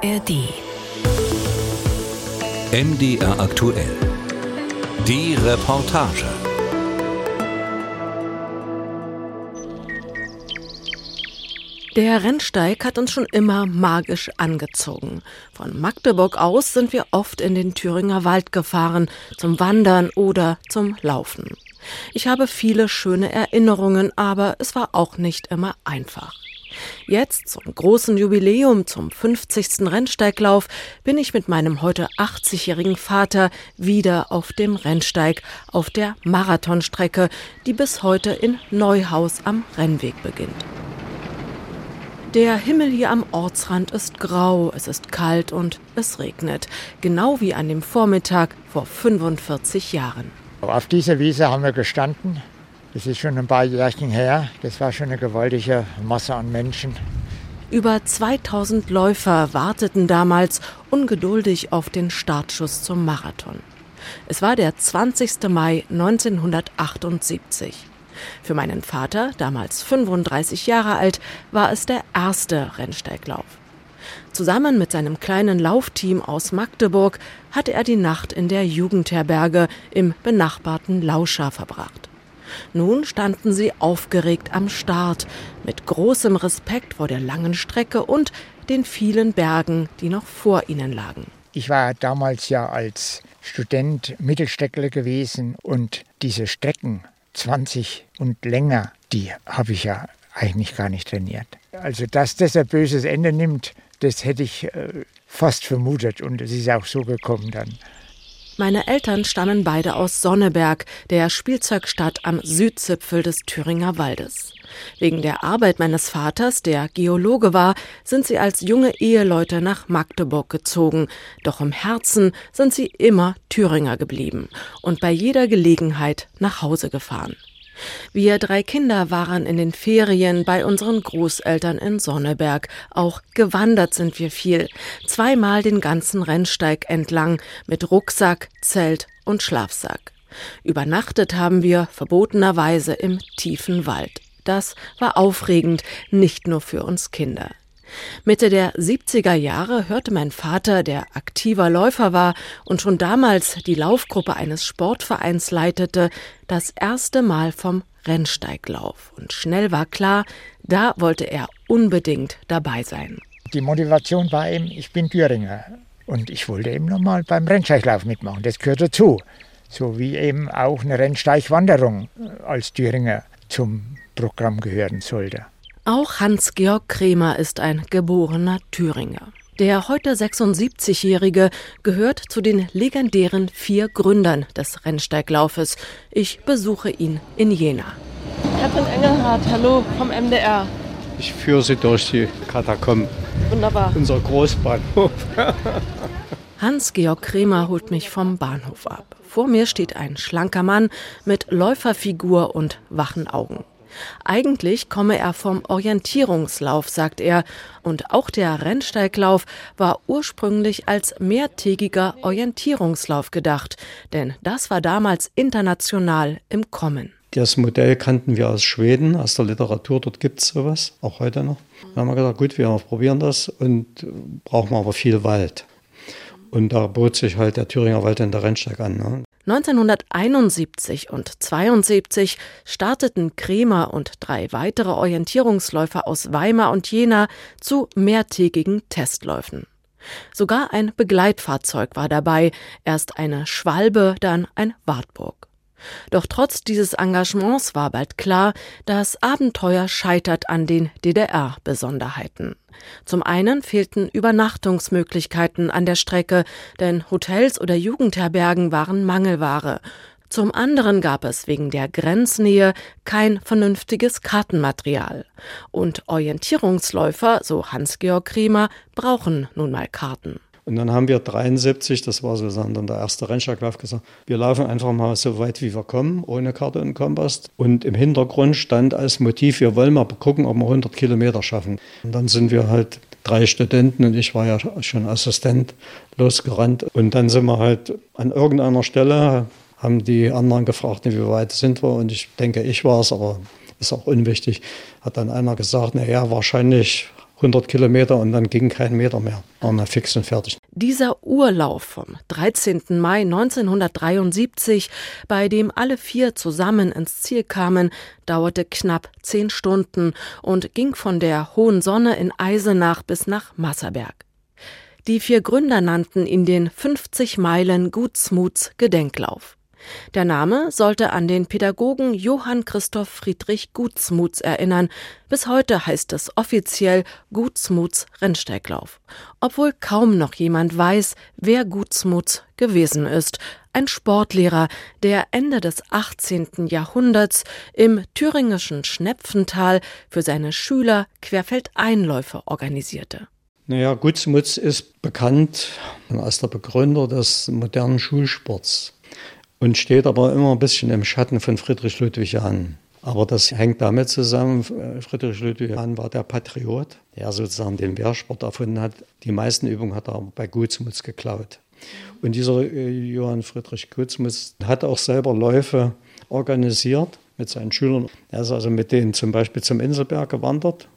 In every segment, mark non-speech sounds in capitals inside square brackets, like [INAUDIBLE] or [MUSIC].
ARD. MDR aktuell. Die Reportage. Der Rennsteig hat uns schon immer magisch angezogen. Von Magdeburg aus sind wir oft in den Thüringer Wald gefahren, zum Wandern oder zum Laufen. Ich habe viele schöne Erinnerungen, aber es war auch nicht immer einfach. Jetzt zum großen Jubiläum, zum 50. Rennsteiglauf, bin ich mit meinem heute 80-jährigen Vater wieder auf dem Rennsteig, auf der Marathonstrecke, die bis heute in Neuhaus am Rennweg beginnt. Der Himmel hier am Ortsrand ist grau, es ist kalt und es regnet, genau wie an dem Vormittag vor 45 Jahren. Auf dieser Wiese haben wir gestanden. Das ist schon ein paar Jährchen her. Das war schon eine gewaltige Masse an Menschen. Über 2000 Läufer warteten damals ungeduldig auf den Startschuss zum Marathon. Es war der 20. Mai 1978. Für meinen Vater, damals 35 Jahre alt, war es der erste Rennsteiglauf. Zusammen mit seinem kleinen Laufteam aus Magdeburg hatte er die Nacht in der Jugendherberge im benachbarten Lauscha verbracht. Nun standen sie aufgeregt am Start, mit großem Respekt vor der langen Strecke und den vielen Bergen, die noch vor ihnen lagen. Ich war damals ja als Student Mittelsteckler gewesen und diese Strecken 20 und länger, die habe ich ja eigentlich gar nicht trainiert. Also dass das ein böses Ende nimmt, das hätte ich äh, fast vermutet und es ist auch so gekommen dann. Meine Eltern stammen beide aus Sonneberg, der Spielzeugstadt am Südzipfel des Thüringer Waldes. Wegen der Arbeit meines Vaters, der Geologe war, sind sie als junge Eheleute nach Magdeburg gezogen. Doch im Herzen sind sie immer Thüringer geblieben und bei jeder Gelegenheit nach Hause gefahren. Wir drei Kinder waren in den Ferien bei unseren Großeltern in Sonneberg. Auch gewandert sind wir viel. Zweimal den ganzen Rennsteig entlang mit Rucksack, Zelt und Schlafsack. Übernachtet haben wir verbotenerweise im tiefen Wald. Das war aufregend, nicht nur für uns Kinder. Mitte der 70er Jahre hörte mein Vater, der aktiver Läufer war und schon damals die Laufgruppe eines Sportvereins leitete, das erste Mal vom Rennsteiglauf. Und schnell war klar, da wollte er unbedingt dabei sein. Die Motivation war eben, ich bin Thüringer und ich wollte eben nochmal beim Rennsteiglauf mitmachen. Das gehört dazu. So wie eben auch eine Rennsteigwanderung als Thüringer zum Programm gehören sollte. Auch Hans-Georg Kremer ist ein geborener Thüringer. Der heute 76-Jährige gehört zu den legendären vier Gründern des Rennsteiglaufes. Ich besuche ihn in Jena. Katrin Engelhardt, hallo vom MDR. Ich führe Sie durch die Katakomben. Wunderbar. Unser Großbahnhof. [LAUGHS] Hans-Georg Kremer holt mich vom Bahnhof ab. Vor mir steht ein schlanker Mann mit Läuferfigur und wachen Augen. Eigentlich komme er vom Orientierungslauf, sagt er, und auch der Rennsteiglauf war ursprünglich als mehrtägiger Orientierungslauf gedacht, denn das war damals international im Kommen. Das Modell kannten wir aus Schweden, aus der Literatur, dort gibt es sowas, auch heute noch. Da haben wir gesagt, gut, wir probieren das und brauchen aber viel Wald. Und da bot sich halt der Thüringer Wald in der Rennsteig an. Ne? 1971 und 72 starteten Kremer und drei weitere Orientierungsläufer aus Weimar und Jena zu mehrtägigen Testläufen. Sogar ein Begleitfahrzeug war dabei, erst eine Schwalbe, dann ein Wartburg. Doch trotz dieses Engagements war bald klar, das Abenteuer scheitert an den DDR-Besonderheiten. Zum einen fehlten Übernachtungsmöglichkeiten an der Strecke, denn Hotels oder Jugendherbergen waren Mangelware. Zum anderen gab es wegen der Grenznähe kein vernünftiges Kartenmaterial. Und Orientierungsläufer, so Hans-Georg Kremer, brauchen nun mal Karten. Und dann haben wir 73, das war sozusagen dann der erste Rennsteiglauf, gesagt, wir laufen einfach mal so weit, wie wir kommen, ohne Karte und Kompass. Und im Hintergrund stand als Motiv, wir wollen mal gucken, ob wir 100 Kilometer schaffen. Und dann sind wir halt drei Studenten und ich war ja schon Assistent losgerannt. Und dann sind wir halt an irgendeiner Stelle, haben die anderen gefragt, wie weit sind wir. Und ich denke, ich war es, aber ist auch unwichtig. Hat dann einer gesagt, naja, wahrscheinlich 100 Kilometer und dann ging kein Meter mehr. Waren wir fix und fertig. Dieser Urlauf vom 13. Mai 1973, bei dem alle vier zusammen ins Ziel kamen, dauerte knapp zehn Stunden und ging von der hohen Sonne in Eisenach bis nach Masserberg. Die vier Gründer nannten ihn den 50 Meilen Gutsmuts Gedenklauf. Der Name sollte an den Pädagogen Johann Christoph Friedrich Gutsmuts erinnern. Bis heute heißt es offiziell Gutsmuts Rennsteiglauf. Obwohl kaum noch jemand weiß, wer Gutsmuts gewesen ist. Ein Sportlehrer, der Ende des 18. Jahrhunderts im thüringischen Schnepfental für seine Schüler Querfeldeinläufe organisierte. Naja, Gutsmutz ist bekannt als der Begründer des modernen Schulsports und steht aber immer ein bisschen im Schatten von Friedrich Ludwig Jahn. Aber das hängt damit zusammen, Friedrich Ludwig Jahn war der Patriot, der sozusagen den Wehrsport erfunden hat. Die meisten Übungen hat er aber bei Gutsmutz geklaut. Und dieser äh, Johann Friedrich Gutsmutz hat auch selber Läufe organisiert mit seinen Schülern. Er ist also mit denen zum Beispiel zum Inselberg gewandert.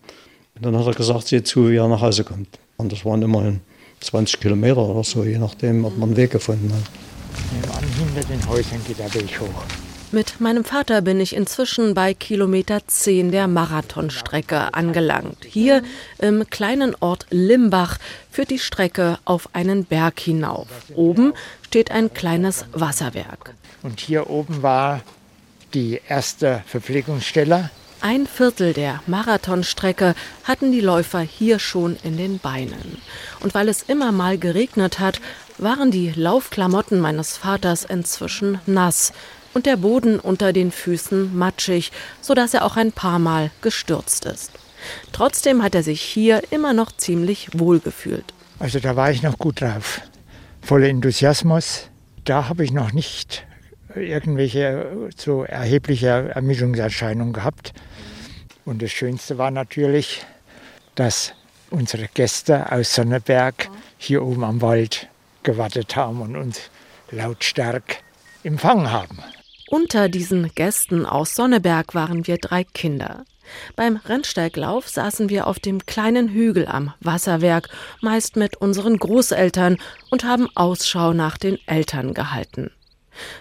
Und dann hat er gesagt, seht zu, wie er nach Hause kommt. Und das waren immerhin 20 Kilometer oder so, je nachdem, ob man einen Weg gefunden hat. Hinter den Häusern geht der Weg hoch. Mit meinem Vater bin ich inzwischen bei Kilometer 10 der Marathonstrecke angelangt. Hier im kleinen Ort Limbach führt die Strecke auf einen Berg hinauf. Oben steht ein kleines Wasserwerk. Und hier oben war die erste Verpflegungsstelle. Ein Viertel der Marathonstrecke hatten die Läufer hier schon in den Beinen. Und weil es immer mal geregnet hat, waren die Laufklamotten meines Vaters inzwischen nass und der Boden unter den Füßen matschig, so dass er auch ein paar Mal gestürzt ist. Trotzdem hat er sich hier immer noch ziemlich wohl gefühlt. Also da war ich noch gut drauf. Voller Enthusiasmus. Da habe ich noch nicht irgendwelche so erhebliche Ermüdungserscheinungen gehabt. Und das Schönste war natürlich, dass unsere Gäste aus Sonneberg hier oben am Wald gewartet haben und uns lautstark empfangen haben. Unter diesen Gästen aus Sonneberg waren wir drei Kinder. Beim Rennsteiglauf saßen wir auf dem kleinen Hügel am Wasserwerk, meist mit unseren Großeltern, und haben Ausschau nach den Eltern gehalten.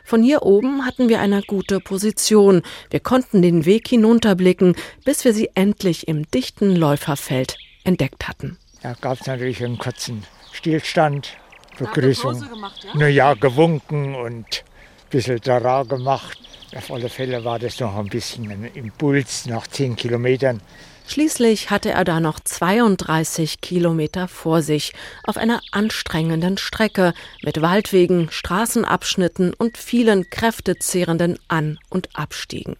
Von hier oben hatten wir eine gute Position. Wir konnten den Weg hinunterblicken, bis wir sie endlich im dichten Läuferfeld entdeckt hatten. Da gab es natürlich einen kurzen Stillstand, Begrüßung. Naja, gewunken und ein bisschen Dara gemacht. Auf alle Fälle war das noch ein bisschen ein Impuls nach zehn Kilometern. Schließlich hatte er da noch 32 Kilometer vor sich auf einer anstrengenden Strecke mit Waldwegen, Straßenabschnitten und vielen kräftezehrenden An- und Abstiegen.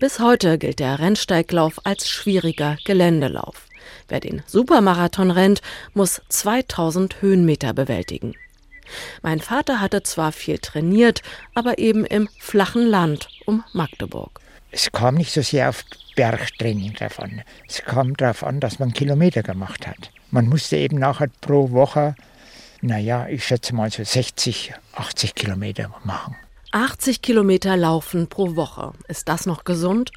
Bis heute gilt der Rennsteiglauf als schwieriger Geländelauf. Wer den Supermarathon rennt, muss 2000 Höhenmeter bewältigen. Mein Vater hatte zwar viel trainiert, aber eben im flachen Land um Magdeburg. Es kam nicht so sehr auf Bergtraining drauf an. Es kam darauf an, dass man Kilometer gemacht hat. Man musste eben nachher pro Woche, naja, ich schätze mal so 60, 80 Kilometer machen. 80 Kilometer laufen pro Woche. Ist das noch gesund?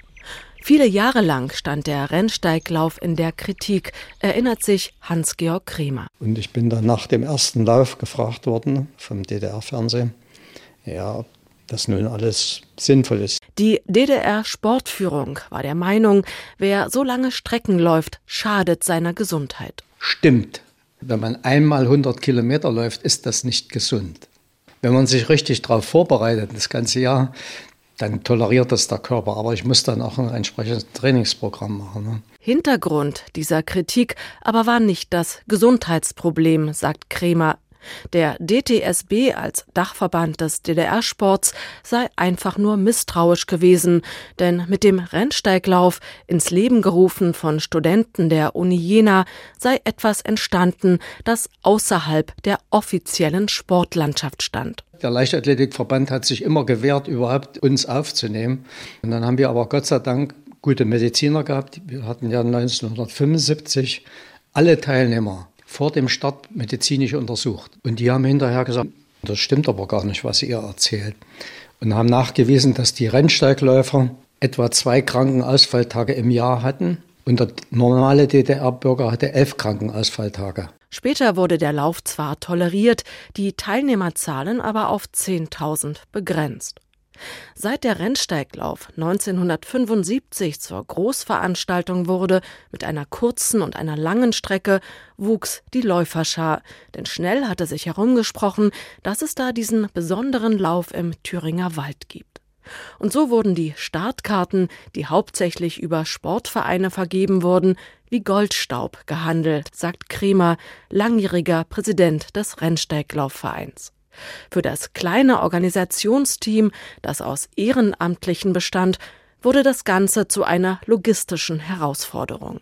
Viele Jahre lang stand der Rennsteiglauf in der Kritik, erinnert sich Hans-Georg Kremer. Und ich bin dann nach dem ersten Lauf gefragt worden vom DDR-Fernsehen, ja, ob das nun alles sinnvoll ist. Die DDR-Sportführung war der Meinung, wer so lange Strecken läuft, schadet seiner Gesundheit. Stimmt. Wenn man einmal 100 Kilometer läuft, ist das nicht gesund. Wenn man sich richtig darauf vorbereitet, das ganze Jahr, dann toleriert das der Körper. Aber ich muss dann auch ein entsprechendes Trainingsprogramm machen. Ne? Hintergrund dieser Kritik aber war nicht das Gesundheitsproblem, sagt Kremer. Der DTSB als Dachverband des DDR-Sports sei einfach nur misstrauisch gewesen, denn mit dem Rennsteiglauf, ins Leben gerufen von Studenten der Uni Jena, sei etwas entstanden, das außerhalb der offiziellen Sportlandschaft stand. Der Leichtathletikverband hat sich immer gewehrt, überhaupt uns aufzunehmen. Und dann haben wir aber Gott sei Dank gute Mediziner gehabt. Wir hatten ja 1975 alle Teilnehmer vor dem Start medizinisch untersucht. Und die haben hinterher gesagt, das stimmt aber gar nicht, was ihr erzählt. Und haben nachgewiesen, dass die Rennsteigläufer etwa zwei Krankenausfalltage im Jahr hatten. Und der normale DDR-Bürger hatte elf Krankenausfalltage. Später wurde der Lauf zwar toleriert, die Teilnehmerzahlen aber auf 10.000 begrenzt. Seit der Rennsteiglauf 1975 zur Großveranstaltung wurde, mit einer kurzen und einer langen Strecke, wuchs die Läuferschar, denn schnell hatte sich herumgesprochen, dass es da diesen besonderen Lauf im Thüringer Wald gibt. Und so wurden die Startkarten, die hauptsächlich über Sportvereine vergeben wurden, wie Goldstaub gehandelt, sagt Kremer, langjähriger Präsident des Rennsteiglaufvereins. Für das kleine Organisationsteam, das aus Ehrenamtlichen bestand, wurde das Ganze zu einer logistischen Herausforderung.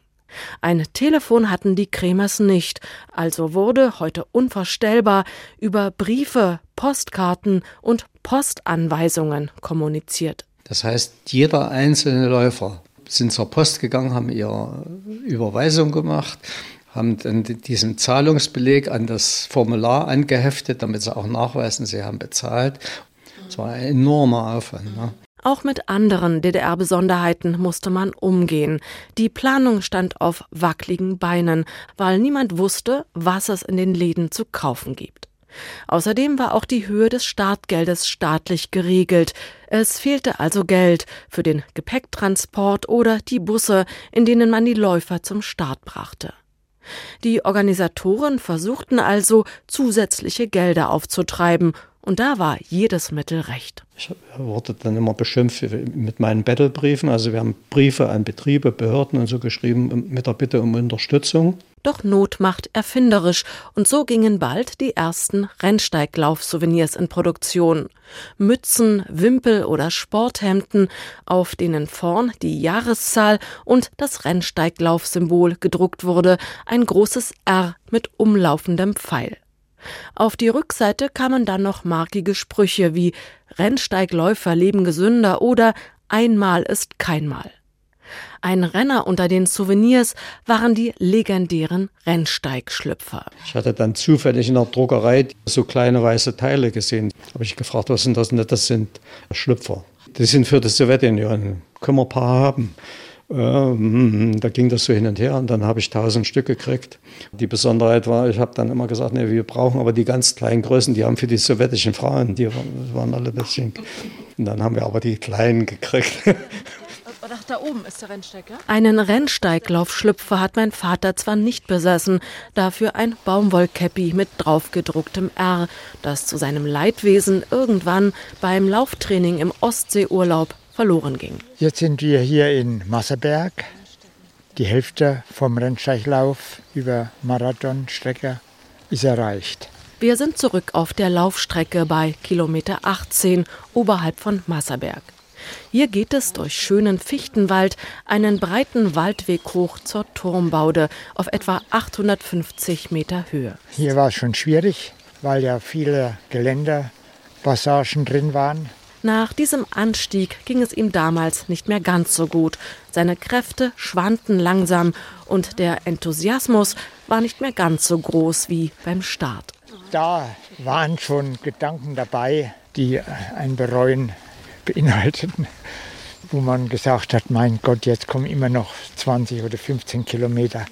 Ein Telefon hatten die Kremers nicht, also wurde heute unvorstellbar über Briefe, Postkarten und Postanweisungen kommuniziert. Das heißt, jeder einzelne Läufer sind zur Post gegangen, haben ihre Überweisung gemacht, haben dann diesen Zahlungsbeleg an das Formular angeheftet, damit sie auch nachweisen, sie haben bezahlt. Das war ein enormer Aufwand. Ne? Auch mit anderen DDR-Besonderheiten musste man umgehen. Die Planung stand auf wackligen Beinen, weil niemand wusste, was es in den Läden zu kaufen gibt. Außerdem war auch die Höhe des Startgeldes staatlich geregelt. Es fehlte also Geld für den Gepäcktransport oder die Busse, in denen man die Läufer zum Start brachte. Die Organisatoren versuchten also, zusätzliche Gelder aufzutreiben, und da war jedes Mittel recht. Ich wurde dann immer beschimpft mit meinen Battlebriefen. Also wir haben Briefe an Betriebe, Behörden und so geschrieben mit der Bitte um Unterstützung. Doch Not macht erfinderisch und so gingen bald die ersten Rennsteiglauf-Souvenirs in Produktion. Mützen, Wimpel oder Sporthemden, auf denen vorn die Jahreszahl und das Rennsteiglauf-Symbol gedruckt wurde, ein großes R mit umlaufendem Pfeil. Auf die Rückseite kamen dann noch markige Sprüche wie Rennsteigläufer leben gesünder oder Einmal ist keinmal. Ein Renner unter den Souvenirs waren die legendären Rennsteigschlüpfer. Ich hatte dann zufällig in der Druckerei so kleine weiße Teile gesehen. Habe ich gefragt, was sind das? Das sind Schlüpfer. Die sind für die Sowjetunion. Können wir ein paar haben? Ähm, da ging das so hin und her und dann habe ich tausend Stück gekriegt. Die Besonderheit war, ich habe dann immer gesagt, nee, wir brauchen aber die ganz kleinen Größen, die haben für die sowjetischen Frauen, die waren alle ein bisschen. Und dann haben wir aber die kleinen gekriegt. [LAUGHS] Ach, da oben ist der Rennsteig, ja? Einen Rennsteiglaufschlüpfer hat mein Vater zwar nicht besessen, dafür ein Baumwollkäppi mit draufgedrucktem R, das zu seinem Leidwesen irgendwann beim Lauftraining im Ostseeurlaub verloren ging. Jetzt sind wir hier in Masserberg. Die Hälfte vom Rennsteiglauf über Marathonstrecke ist erreicht. Wir sind zurück auf der Laufstrecke bei Kilometer 18 oberhalb von Masserberg. Hier geht es durch schönen Fichtenwald einen breiten Waldweg hoch zur Turmbaude auf etwa 850 Meter Höhe. Hier war es schon schwierig, weil ja viele Geländerpassagen drin waren. Nach diesem Anstieg ging es ihm damals nicht mehr ganz so gut. Seine Kräfte schwanden langsam und der Enthusiasmus war nicht mehr ganz so groß wie beim Start. Da waren schon Gedanken dabei, die ein Bereuen beinhalteten, wo man gesagt hat, mein Gott, jetzt kommen immer noch 20 oder 15 Kilometer.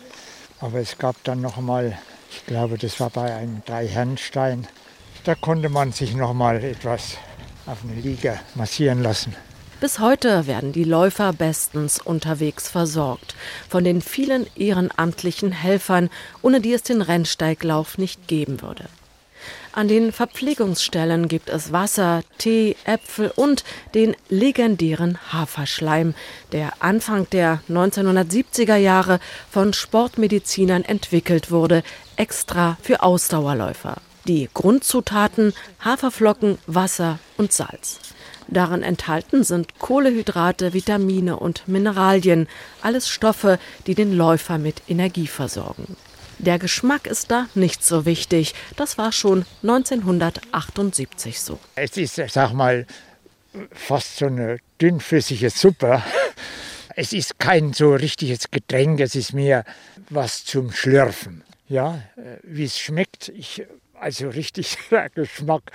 Aber es gab dann noch mal, ich glaube, das war bei einem Dreiherrenstein, da konnte man sich noch mal etwas auf eine Liga massieren lassen. Bis heute werden die Läufer bestens unterwegs versorgt. Von den vielen ehrenamtlichen Helfern, ohne die es den Rennsteiglauf nicht geben würde. An den Verpflegungsstellen gibt es Wasser, Tee, Äpfel und den legendären Haferschleim, der Anfang der 1970er Jahre von Sportmedizinern entwickelt wurde, extra für Ausdauerläufer. Die Grundzutaten Haferflocken, Wasser und Salz. Darin enthalten sind Kohlehydrate, Vitamine und Mineralien, alles Stoffe, die den Läufer mit Energie versorgen. Der Geschmack ist da nicht so wichtig. Das war schon 1978 so. Es ist, sag mal, fast so eine dünnflüssige Suppe. Es ist kein so richtiges Getränk, es ist mehr was zum Schlürfen. Ja, wie es schmeckt, ich, also richtig [LAUGHS] Geschmack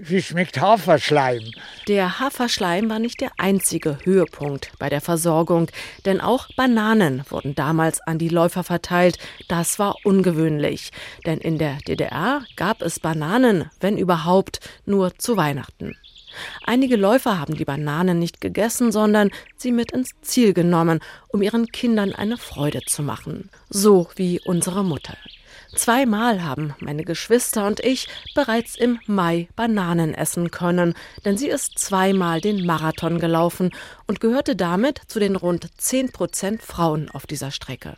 wie schmeckt Haferschleim? Der Haferschleim war nicht der einzige Höhepunkt bei der Versorgung, denn auch Bananen wurden damals an die Läufer verteilt. Das war ungewöhnlich, denn in der DDR gab es Bananen, wenn überhaupt, nur zu Weihnachten. Einige Läufer haben die Bananen nicht gegessen, sondern sie mit ins Ziel genommen, um ihren Kindern eine Freude zu machen. So wie unsere Mutter. Zweimal haben meine Geschwister und ich bereits im Mai Bananen essen können, denn sie ist zweimal den Marathon gelaufen und gehörte damit zu den rund 10 Prozent Frauen auf dieser Strecke.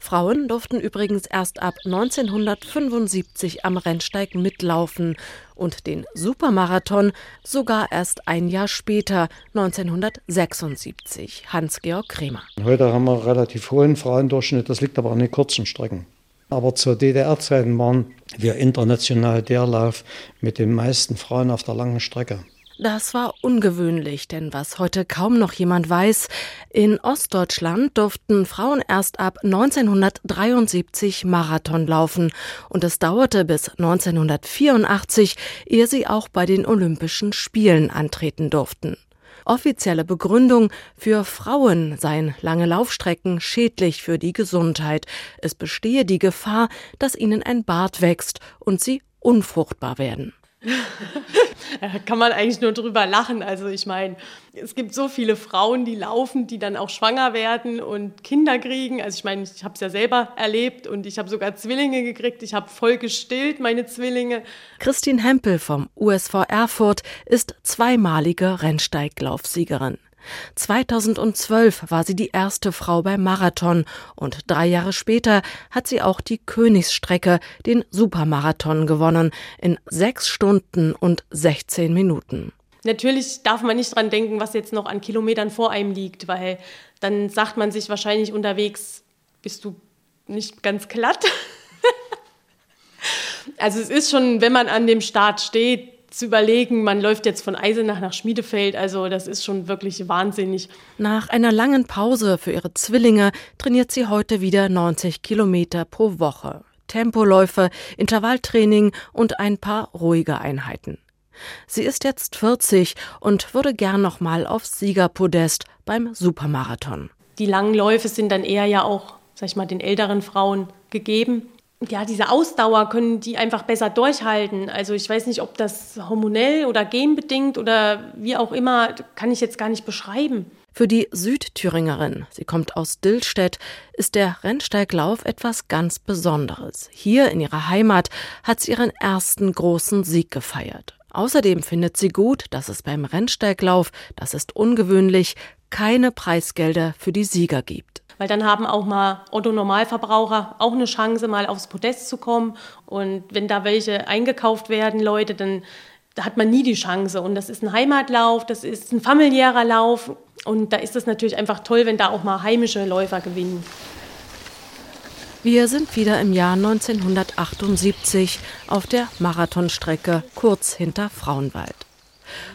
Frauen durften übrigens erst ab 1975 am Rennsteig mitlaufen und den Supermarathon sogar erst ein Jahr später, 1976. Hans-Georg Kremer. Heute haben wir relativ hohen Frauendurchschnitt, das liegt aber an den kurzen Strecken. Aber zu DDR-Zeiten waren wir international der Lauf mit den meisten Frauen auf der langen Strecke. Das war ungewöhnlich, denn was heute kaum noch jemand weiß, in Ostdeutschland durften Frauen erst ab 1973 Marathon laufen und es dauerte bis 1984, ehe sie auch bei den Olympischen Spielen antreten durften. Offizielle Begründung für Frauen seien lange Laufstrecken schädlich für die Gesundheit. Es bestehe die Gefahr, dass ihnen ein Bart wächst und sie unfruchtbar werden. Da kann man eigentlich nur drüber lachen. Also ich meine, es gibt so viele Frauen, die laufen, die dann auch schwanger werden und Kinder kriegen. Also ich meine, ich habe es ja selber erlebt und ich habe sogar Zwillinge gekriegt. Ich habe voll gestillt, meine Zwillinge. Christine Hempel vom USV Erfurt ist zweimalige Rennsteiglaufsiegerin. 2012 war sie die erste Frau beim Marathon und drei Jahre später hat sie auch die Königsstrecke, den Supermarathon, gewonnen in sechs Stunden und 16 Minuten. Natürlich darf man nicht dran denken, was jetzt noch an Kilometern vor einem liegt, weil dann sagt man sich wahrscheinlich unterwegs, bist du nicht ganz glatt. [LAUGHS] also es ist schon, wenn man an dem Start steht, zu überlegen, man läuft jetzt von Eisenach nach Schmiedefeld, also das ist schon wirklich wahnsinnig. Nach einer langen Pause für ihre Zwillinge trainiert sie heute wieder 90 Kilometer pro Woche. Tempoläufe, Intervalltraining und ein paar ruhige Einheiten. Sie ist jetzt 40 und würde gern nochmal aufs Siegerpodest beim Supermarathon. Die langen Läufe sind dann eher ja auch, sag ich mal, den älteren Frauen gegeben ja, diese Ausdauer können die einfach besser durchhalten. Also ich weiß nicht, ob das hormonell oder genbedingt oder wie auch immer, kann ich jetzt gar nicht beschreiben. Für die Südthüringerin, sie kommt aus Dillstedt, ist der Rennsteiglauf etwas ganz Besonderes. Hier in ihrer Heimat hat sie ihren ersten großen Sieg gefeiert. Außerdem findet sie gut, dass es beim Rennsteiglauf, das ist ungewöhnlich, keine Preisgelder für die Sieger gibt weil dann haben auch mal Otto-Normalverbraucher auch eine Chance, mal aufs Podest zu kommen. Und wenn da welche eingekauft werden, Leute, dann da hat man nie die Chance. Und das ist ein Heimatlauf, das ist ein familiärer Lauf. Und da ist es natürlich einfach toll, wenn da auch mal heimische Läufer gewinnen. Wir sind wieder im Jahr 1978 auf der Marathonstrecke kurz hinter Frauenwald.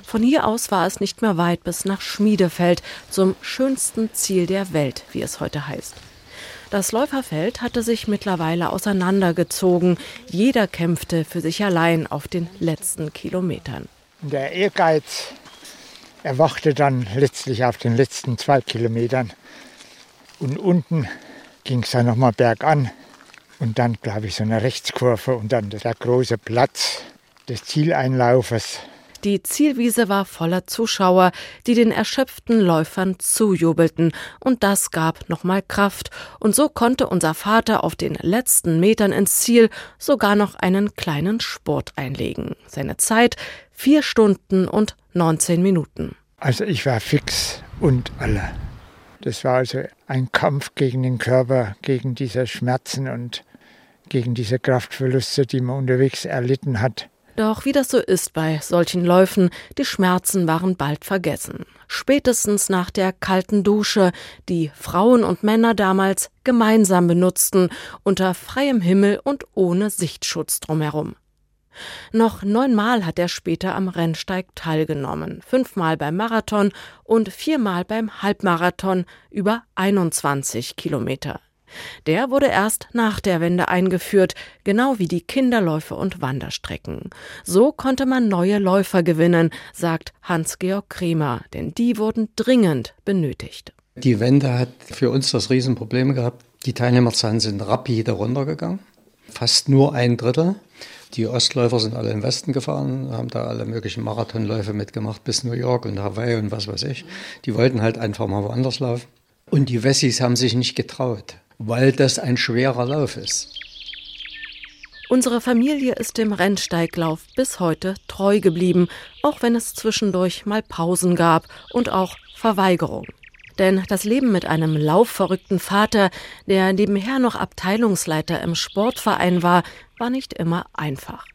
Von hier aus war es nicht mehr weit bis nach Schmiedefeld, zum schönsten Ziel der Welt, wie es heute heißt. Das Läuferfeld hatte sich mittlerweile auseinandergezogen. Jeder kämpfte für sich allein auf den letzten Kilometern. Der Ehrgeiz erwachte dann letztlich auf den letzten zwei Kilometern. Und unten ging es dann nochmal bergan. Und dann, glaube ich, so eine Rechtskurve und dann der große Platz des Zieleinlaufes. Die Zielwiese war voller Zuschauer, die den erschöpften Läufern zujubelten, und das gab nochmal Kraft, und so konnte unser Vater auf den letzten Metern ins Ziel sogar noch einen kleinen Sport einlegen. Seine Zeit vier Stunden und 19 Minuten. Also ich war fix und alle. Das war also ein Kampf gegen den Körper, gegen diese Schmerzen und gegen diese Kraftverluste, die man unterwegs erlitten hat. Doch wie das so ist bei solchen Läufen, die Schmerzen waren bald vergessen. Spätestens nach der kalten Dusche, die Frauen und Männer damals gemeinsam benutzten, unter freiem Himmel und ohne Sichtschutz drumherum. Noch neunmal hat er später am Rennsteig teilgenommen, fünfmal beim Marathon und viermal beim Halbmarathon über 21 Kilometer. Der wurde erst nach der Wende eingeführt, genau wie die Kinderläufe und Wanderstrecken. So konnte man neue Läufer gewinnen, sagt Hans-Georg Kremer, denn die wurden dringend benötigt. Die Wende hat für uns das Riesenproblem gehabt. Die Teilnehmerzahlen sind rapide runtergegangen. Fast nur ein Drittel. Die Ostläufer sind alle im Westen gefahren, haben da alle möglichen Marathonläufe mitgemacht bis New York und Hawaii und was weiß ich. Die wollten halt einfach mal woanders laufen. Und die Wessis haben sich nicht getraut weil das ein schwerer Lauf ist. Unsere Familie ist dem Rennsteiglauf bis heute treu geblieben, auch wenn es zwischendurch mal Pausen gab und auch Verweigerung. Denn das Leben mit einem laufverrückten Vater, der nebenher noch Abteilungsleiter im Sportverein war, war nicht immer einfach.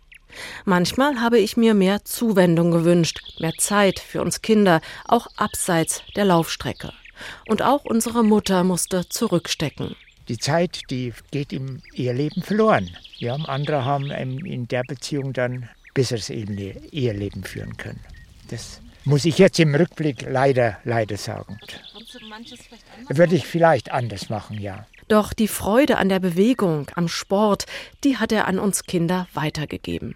Manchmal habe ich mir mehr Zuwendung gewünscht, mehr Zeit für uns Kinder, auch abseits der Laufstrecke. Und auch unsere Mutter musste zurückstecken die Zeit, die geht im Eheleben verloren. Ja, andere haben in der Beziehung dann besseres Eheleben führen können. Das muss ich jetzt im Rückblick leider, leider sagen. Würde ich vielleicht anders machen, ja. Doch die Freude an der Bewegung, am Sport, die hat er an uns Kinder weitergegeben.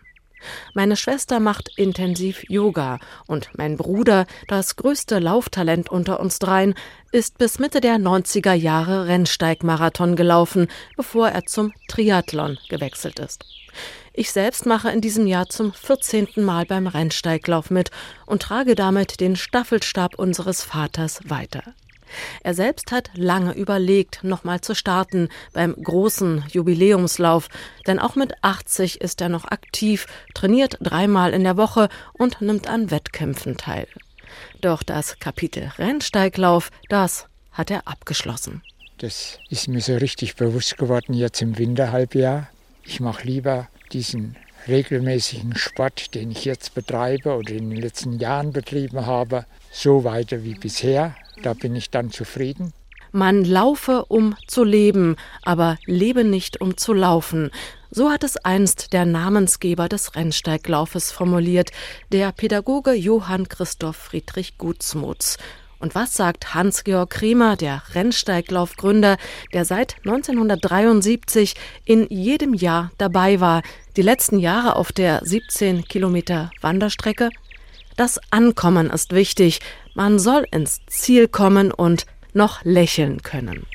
Meine Schwester macht intensiv Yoga und mein Bruder, das größte Lauftalent unter uns dreien, ist bis Mitte der 90er Jahre Rennsteigmarathon gelaufen, bevor er zum Triathlon gewechselt ist. Ich selbst mache in diesem Jahr zum 14. Mal beim Rennsteiglauf mit und trage damit den Staffelstab unseres Vaters weiter. Er selbst hat lange überlegt, nochmal zu starten beim großen Jubiläumslauf, denn auch mit 80 ist er noch aktiv, trainiert dreimal in der Woche und nimmt an Wettkämpfen teil. Doch das Kapitel Rennsteiglauf, das hat er abgeschlossen. Das ist mir so richtig bewusst geworden jetzt im Winterhalbjahr. Ich mache lieber diesen regelmäßigen Sport, den ich jetzt betreibe oder in den letzten Jahren betrieben habe, so weiter wie bisher. Da bin ich dann zufrieden. Man laufe, um zu leben, aber lebe nicht, um zu laufen. So hat es einst der Namensgeber des Rennsteiglaufes formuliert, der Pädagoge Johann Christoph Friedrich Gutsmuths. Und was sagt Hans-Georg Kremer, der Rennsteiglaufgründer, der seit 1973 in jedem Jahr dabei war, die letzten Jahre auf der 17 Kilometer Wanderstrecke? Das Ankommen ist wichtig. Man soll ins Ziel kommen und noch lächeln können.